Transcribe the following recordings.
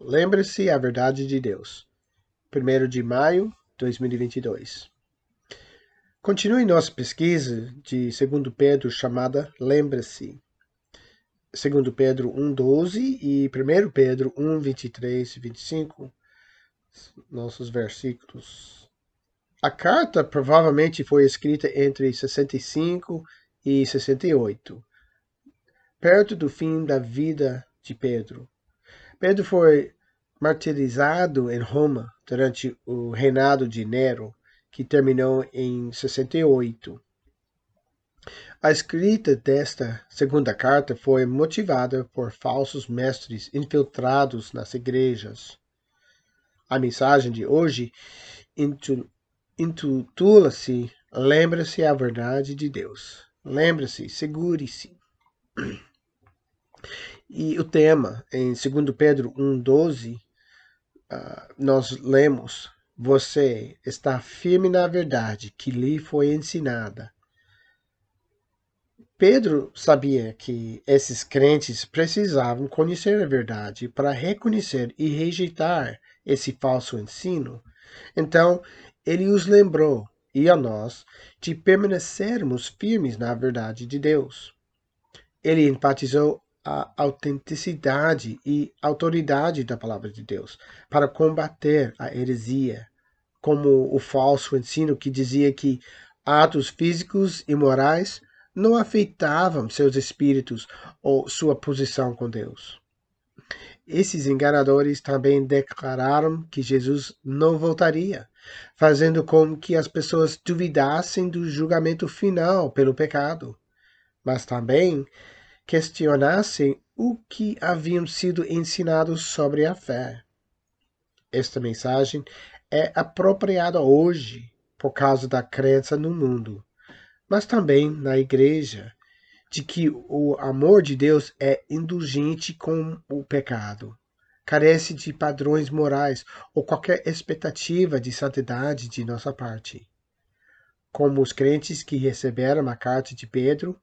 Lembre-se a verdade de Deus. 1 de maio de 2022. Continue nossa pesquisa de 2 Pedro chamada Lembre-se. 2 Pedro 1,12 e 1 Pedro 1, 23 e 25, nossos versículos. A carta provavelmente foi escrita entre 65 e 68, perto do fim da vida de Pedro. Pedro foi martirizado em Roma durante o reinado de Nero, que terminou em 68. A escrita desta segunda carta foi motivada por falsos mestres infiltrados nas igrejas. A mensagem de hoje intitula-se Lembre-se a verdade de Deus. Lembre-se, segure-se. E o tema, em 2 Pedro 1,12, uh, ah, nós lemos: Você está firme na verdade que lhe foi ensinada. Pedro sabia que esses crentes precisavam conhecer a verdade para reconhecer e rejeitar esse falso ensino. Então, ele os lembrou, e a nós, de permanecermos firmes na verdade de Deus. Ele enfatizou a autenticidade e autoridade da palavra de Deus para combater a heresia, como o falso ensino que dizia que atos físicos e morais não afetavam seus espíritos ou sua posição com Deus. Esses enganadores também declararam que Jesus não voltaria, fazendo com que as pessoas duvidassem do julgamento final pelo pecado, mas também questionassem o que haviam sido ensinados sobre a fé. Esta mensagem é apropriada hoje por causa da crença no mundo, mas também na igreja, de que o amor de Deus é indulgente com o pecado, carece de padrões morais ou qualquer expectativa de santidade de nossa parte. Como os crentes que receberam a carta de Pedro,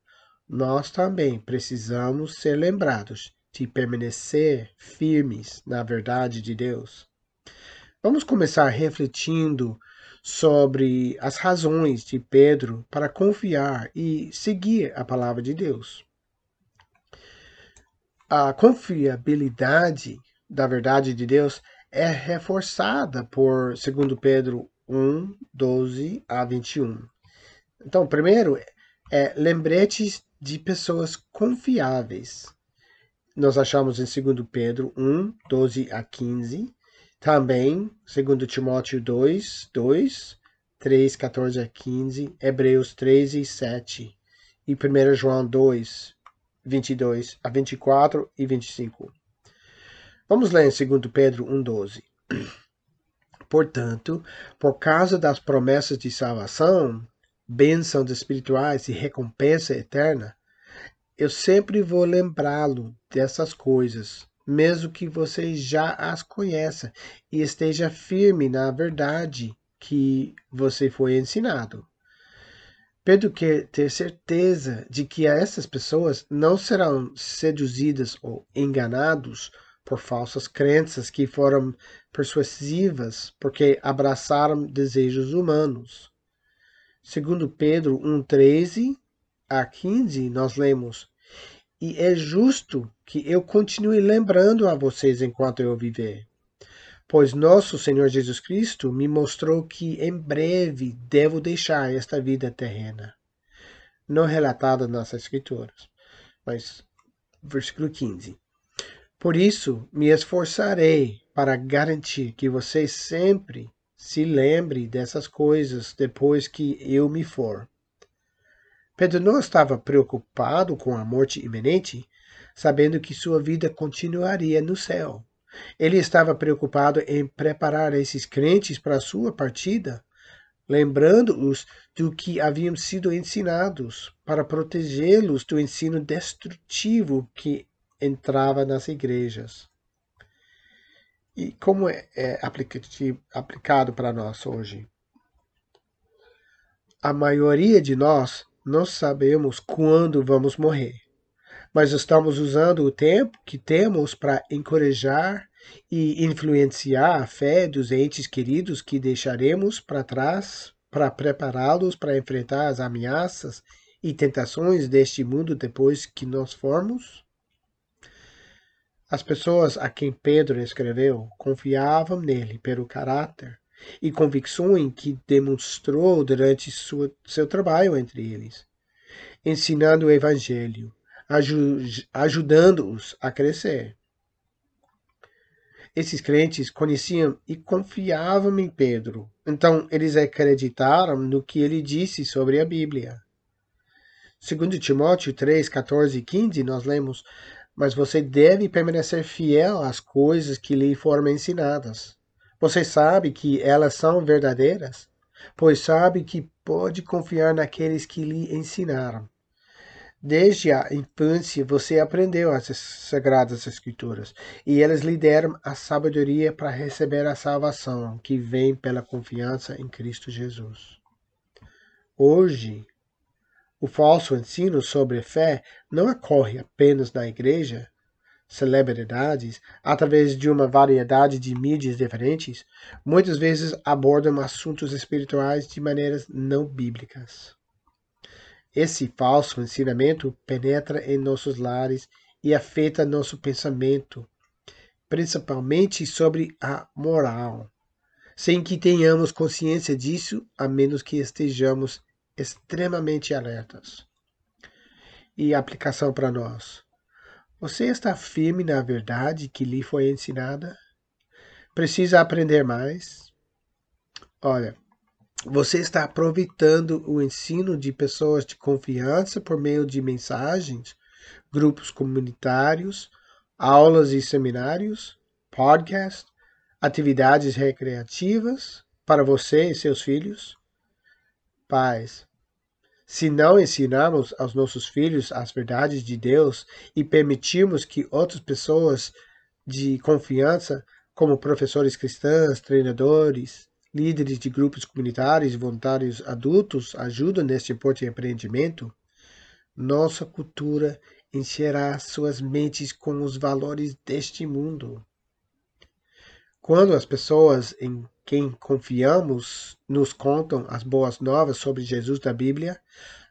nós também precisamos ser lembrados de permanecer firmes na verdade de Deus. Vamos começar refletindo sobre as razões de Pedro para confiar e seguir a palavra de Deus. A confiabilidade da verdade de Deus é reforçada por 2 Pedro 1, 12 a 21. Então, primeiro, é lembretes de pessoas confiáveis. Nós achamos em 2 Pedro 1, 12 a 15. Também, 2 Timóteo 2, 2, 3, 14 a 15. Hebreus 3 e 7. E 1 João 2, 22 a 24 e 25. Vamos ler em 2 Pedro 1, 12. Portanto, por causa das promessas de salvação, bênçãos espirituais e recompensa eterna, eu sempre vou lembrá-lo dessas coisas, mesmo que você já as conheça e esteja firme na verdade que você foi ensinado. Pedro quer ter certeza de que essas pessoas não serão seduzidas ou enganados por falsas crenças que foram persuasivas porque abraçaram desejos humanos. Segundo Pedro 1,13 a 15, nós lemos: E é justo que eu continue lembrando a vocês enquanto eu viver. Pois nosso Senhor Jesus Cristo me mostrou que em breve devo deixar esta vida terrena. Não relatado nas Escrituras, mas versículo 15. Por isso me esforçarei para garantir que vocês sempre se lembre dessas coisas depois que eu me for. Pedro não estava preocupado com a morte iminente, sabendo que sua vida continuaria no céu. Ele estava preocupado em preparar esses crentes para a sua partida, lembrando-os do que haviam sido ensinados, para protegê-los do ensino destrutivo que entrava nas igrejas. E como é, é aplicado para nós hoje? A maioria de nós não sabemos quando vamos morrer, mas estamos usando o tempo que temos para encorajar e influenciar a fé dos entes queridos que deixaremos para trás para prepará-los para enfrentar as ameaças e tentações deste mundo depois que nós formos? As pessoas a quem Pedro escreveu confiavam nele pelo caráter e convicções que demonstrou durante sua, seu trabalho entre eles, ensinando o Evangelho, ajudando-os a crescer. Esses crentes conheciam e confiavam em Pedro, então eles acreditaram no que ele disse sobre a Bíblia. Segundo Timóteo 3, 14 e 15, nós lemos, mas você deve permanecer fiel às coisas que lhe foram ensinadas. Você sabe que elas são verdadeiras, pois sabe que pode confiar naqueles que lhe ensinaram. Desde a infância você aprendeu as sagradas escrituras e elas lhe deram a sabedoria para receber a salvação que vem pela confiança em Cristo Jesus. Hoje, o falso ensino sobre fé não ocorre apenas na igreja, celebridades, através de uma variedade de mídias diferentes, muitas vezes abordam assuntos espirituais de maneiras não bíblicas. Esse falso ensinamento penetra em nossos lares e afeta nosso pensamento, principalmente sobre a moral, sem que tenhamos consciência disso, a menos que estejamos extremamente alertas. E aplicação para nós. Você está firme na verdade que lhe foi ensinada? Precisa aprender mais? Olha, você está aproveitando o ensino de pessoas de confiança por meio de mensagens, grupos comunitários, aulas e seminários, podcasts, atividades recreativas para você e seus filhos? Pais, se não ensinarmos aos nossos filhos as verdades de Deus e permitirmos que outras pessoas de confiança, como professores cristãos, treinadores, líderes de grupos comunitários e voluntários adultos ajudam neste importante empreendimento, nossa cultura encherá suas mentes com os valores deste mundo. Quando as pessoas em quem confiamos nos contam as boas novas sobre Jesus da Bíblia,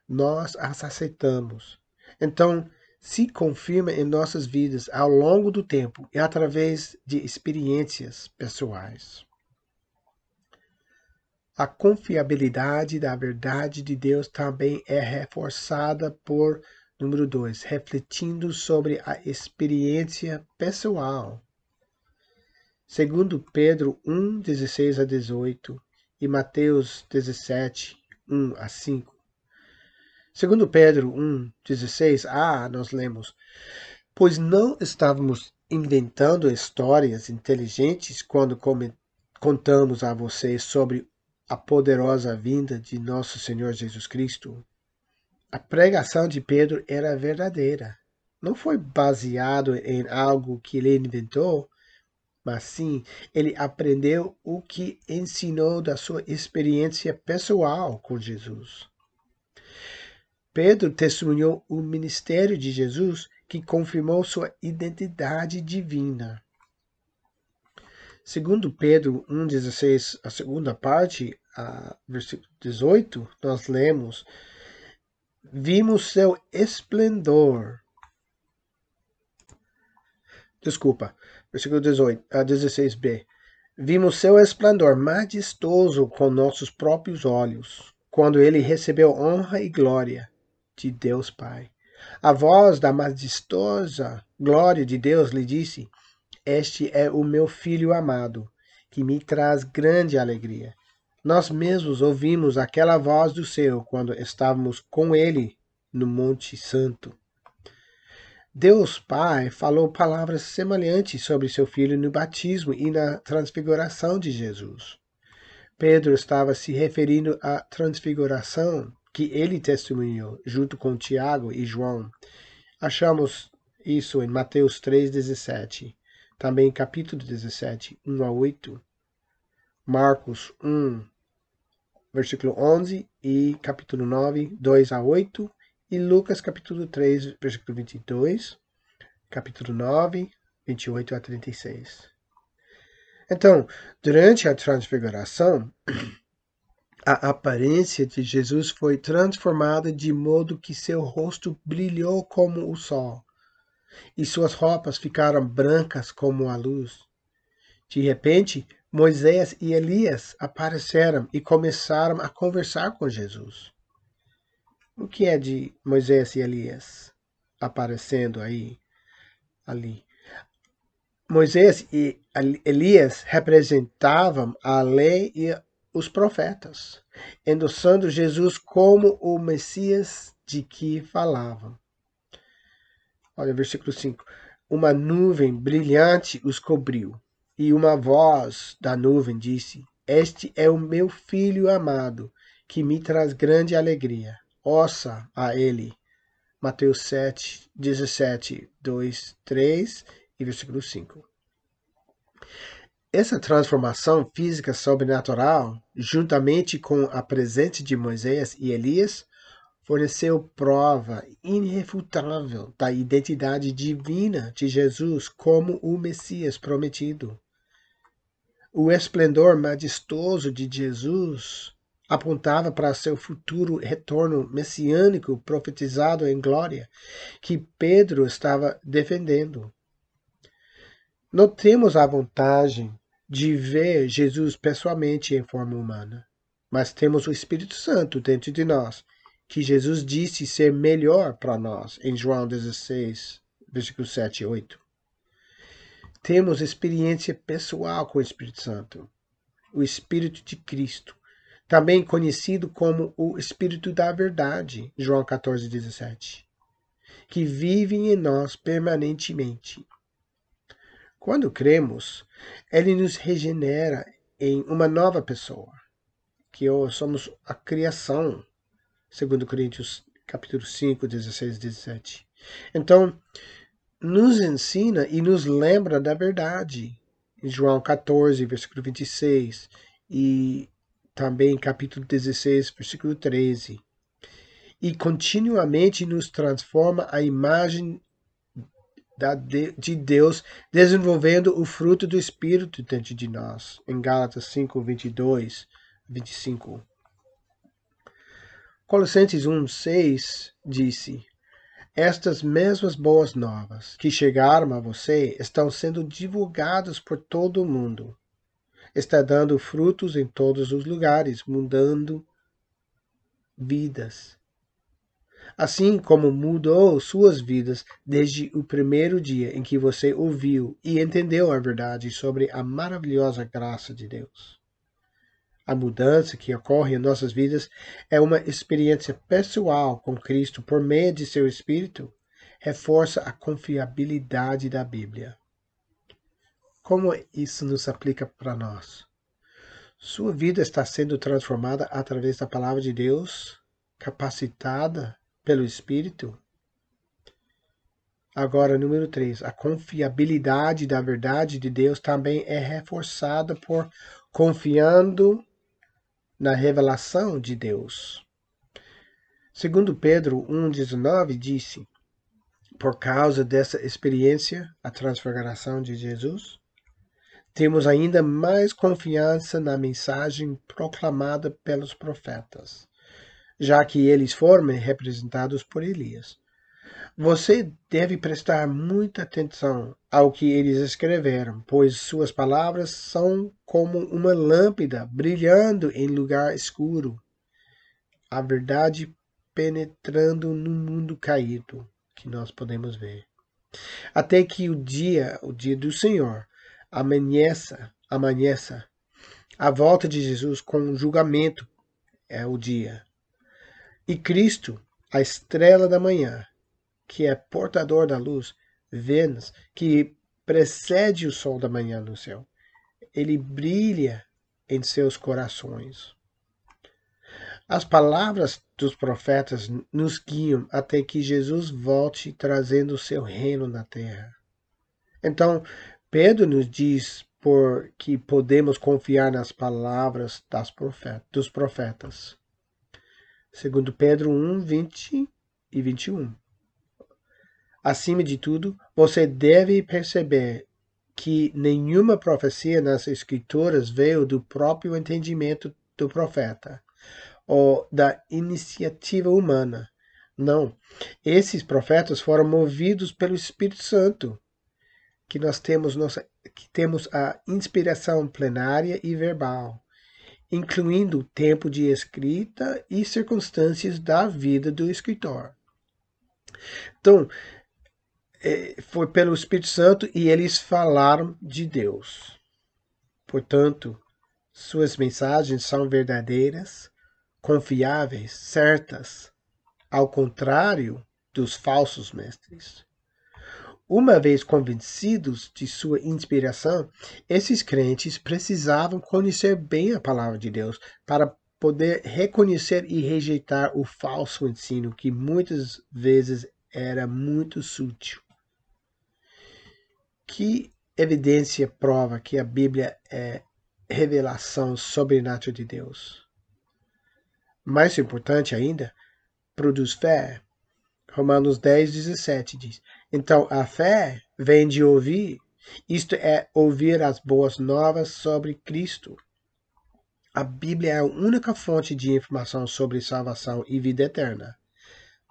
nós as aceitamos. Então, se confirma em nossas vidas ao longo do tempo e através de experiências pessoais. A confiabilidade da verdade de Deus também é reforçada por, número dois, refletindo sobre a experiência pessoal. Segundo Pedro 1, 16 a 18 e Mateus 17, 1 a 5. Segundo Pedro 1, 16 a, nós lemos, Pois não estávamos inventando histórias inteligentes quando contamos a vocês sobre a poderosa vinda de nosso Senhor Jesus Cristo. A pregação de Pedro era verdadeira. Não foi baseado em algo que ele inventou, mas sim ele aprendeu o que ensinou da sua experiência pessoal com Jesus. Pedro testemunhou o ministério de Jesus que confirmou sua identidade divina. Segundo Pedro 1,16, a segunda parte, a versículo 18, nós lemos: Vimos seu esplendor. Desculpa, versículo 18, a 16b. Vimos seu esplendor majestoso com nossos próprios olhos, quando ele recebeu honra e glória de Deus Pai. A voz da majestosa glória de Deus lhe disse: este é o meu filho amado, que me traz grande alegria. Nós mesmos ouvimos aquela voz do céu quando estávamos com ele no Monte Santo. Deus Pai falou palavras semelhantes sobre seu filho no batismo e na transfiguração de Jesus. Pedro estava se referindo à transfiguração que ele testemunhou junto com Tiago e João. Achamos isso em Mateus 3,17. Também capítulo 17, 1 a 8. Marcos 1, versículo 11 e capítulo 9, 2 a 8. E Lucas capítulo 3, versículo 22, capítulo 9, 28 a 36. Então, durante a transfiguração, a aparência de Jesus foi transformada de modo que seu rosto brilhou como o sol, e suas roupas ficaram brancas como a luz. De repente, Moisés e Elias apareceram e começaram a conversar com Jesus. O que é de Moisés e Elias aparecendo aí, ali? Moisés e Elias representavam a lei e os profetas, endossando Jesus como o Messias de que falavam. Olha, versículo 5. Uma nuvem brilhante os cobriu, e uma voz da nuvem disse: Este é o meu filho amado, que me traz grande alegria. Ouça a ele. Mateus 7, 17, 2, 3 e versículo 5. Essa transformação física sobrenatural, juntamente com a presença de Moisés e Elias, forneceu prova irrefutável da identidade divina de Jesus como o Messias prometido. O esplendor majestoso de Jesus apontava para seu futuro retorno messiânico profetizado em glória, que Pedro estava defendendo. Notemos a vantagem de ver Jesus pessoalmente em forma humana. Mas temos o Espírito Santo dentro de nós, que Jesus disse ser melhor para nós, em João 16, versículos 7 e 8. Temos experiência pessoal com o Espírito Santo, o Espírito de Cristo, também conhecido como o Espírito da Verdade, João 14, 17, que vive em nós permanentemente quando cremos, ele nos regenera em uma nova pessoa, que somos a criação, segundo Coríntios capítulo 5, 16 17. Então, nos ensina e nos lembra da verdade. Em João 14, versículo 26, e também capítulo 16, versículo 13. E continuamente nos transforma a imagem de Deus desenvolvendo o fruto do Espírito dentro de nós. Em Gálatas 5, 22, 25. Colossenses 1, 6 disse: Estas mesmas boas novas que chegaram a você estão sendo divulgadas por todo o mundo. Está dando frutos em todos os lugares, mudando vidas assim como mudou suas vidas desde o primeiro dia em que você ouviu e entendeu a verdade sobre a maravilhosa graça de Deus. A mudança que ocorre em nossas vidas é uma experiência pessoal com Cristo por meio de seu Espírito, reforça a confiabilidade da Bíblia. Como isso nos aplica para nós? Sua vida está sendo transformada através da palavra de Deus, capacitada pelo Espírito. Agora, número 3. A confiabilidade da verdade de Deus também é reforçada por confiando na revelação de Deus. Segundo Pedro 1,19 disse, por causa dessa experiência, a transfiguração de Jesus, temos ainda mais confiança na mensagem proclamada pelos profetas já que eles foram representados por Elias. Você deve prestar muita atenção ao que eles escreveram, pois suas palavras são como uma lâmpada brilhando em lugar escuro. A verdade penetrando no mundo caído, que nós podemos ver. Até que o dia, o dia do Senhor, amanheça, amanheça. A volta de Jesus com julgamento é o dia. E Cristo, a estrela da manhã, que é portador da luz, Vênus, que precede o sol da manhã no céu, ele brilha em seus corações. As palavras dos profetas nos guiam até que Jesus volte trazendo o seu reino na terra. Então, Pedro nos diz por que podemos confiar nas palavras dos profetas. Segundo Pedro 1, 20 e 21. Acima de tudo, você deve perceber que nenhuma profecia nas Escrituras veio do próprio entendimento do profeta ou da iniciativa humana. Não. Esses profetas foram movidos pelo Espírito Santo, que nós temos nossa que temos a inspiração plenária e verbal, incluindo o tempo de escrita e circunstâncias da vida do escritor. Então, é, foi pelo Espírito Santo e eles falaram de Deus. Portanto, suas mensagens são verdadeiras, confiáveis, certas, ao contrário dos falsos mestres. Uma vez convencidos de sua inspiração, esses crentes precisavam conhecer bem a palavra de Deus para poder reconhecer e rejeitar o falso ensino que muitas vezes era muito sutil. Que evidência prova que a Bíblia é revelação sobrenatural de Deus? Mais importante ainda, produz fé. Romanos 10, 17 diz: Então a fé vem de ouvir, isto é, ouvir as boas novas sobre Cristo. A Bíblia é a única fonte de informação sobre salvação e vida eterna,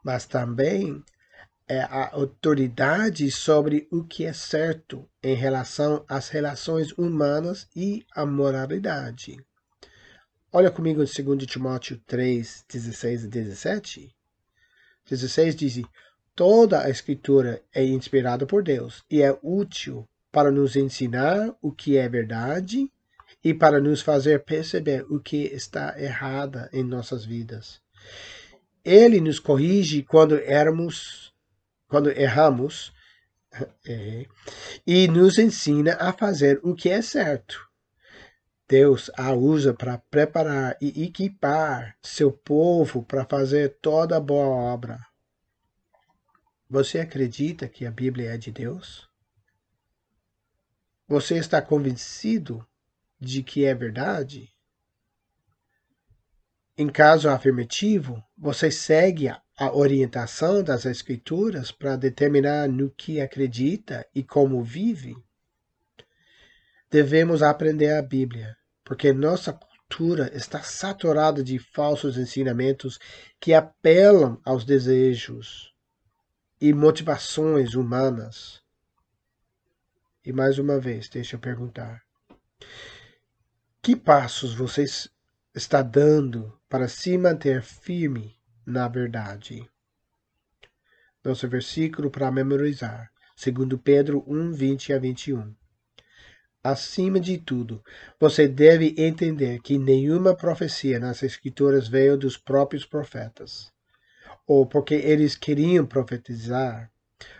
mas também é a autoridade sobre o que é certo em relação às relações humanas e à moralidade. Olha comigo em 2 Timóteo 3, 16 e 17. 16 diz: Toda a Escritura é inspirada por Deus e é útil para nos ensinar o que é verdade e para nos fazer perceber o que está errado em nossas vidas. Ele nos corrige quando quando erramos, é, e nos ensina a fazer o que é certo. Deus a usa para preparar e equipar seu povo para fazer toda boa obra. Você acredita que a Bíblia é de Deus? Você está convencido de que é verdade? Em caso afirmativo, você segue a orientação das Escrituras para determinar no que acredita e como vive? Devemos aprender a Bíblia, porque nossa cultura está saturada de falsos ensinamentos que apelam aos desejos e motivações humanas. E mais uma vez, deixa eu perguntar: que passos você está dando para se manter firme na verdade. Nosso versículo para memorizar, segundo Pedro 1, 20 a 21. Acima de tudo, você deve entender que nenhuma profecia nas Escrituras veio dos próprios profetas, ou porque eles queriam profetizar.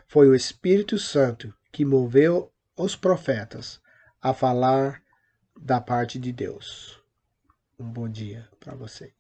Foi o Espírito Santo que moveu os profetas a falar da parte de Deus. Um bom dia para você.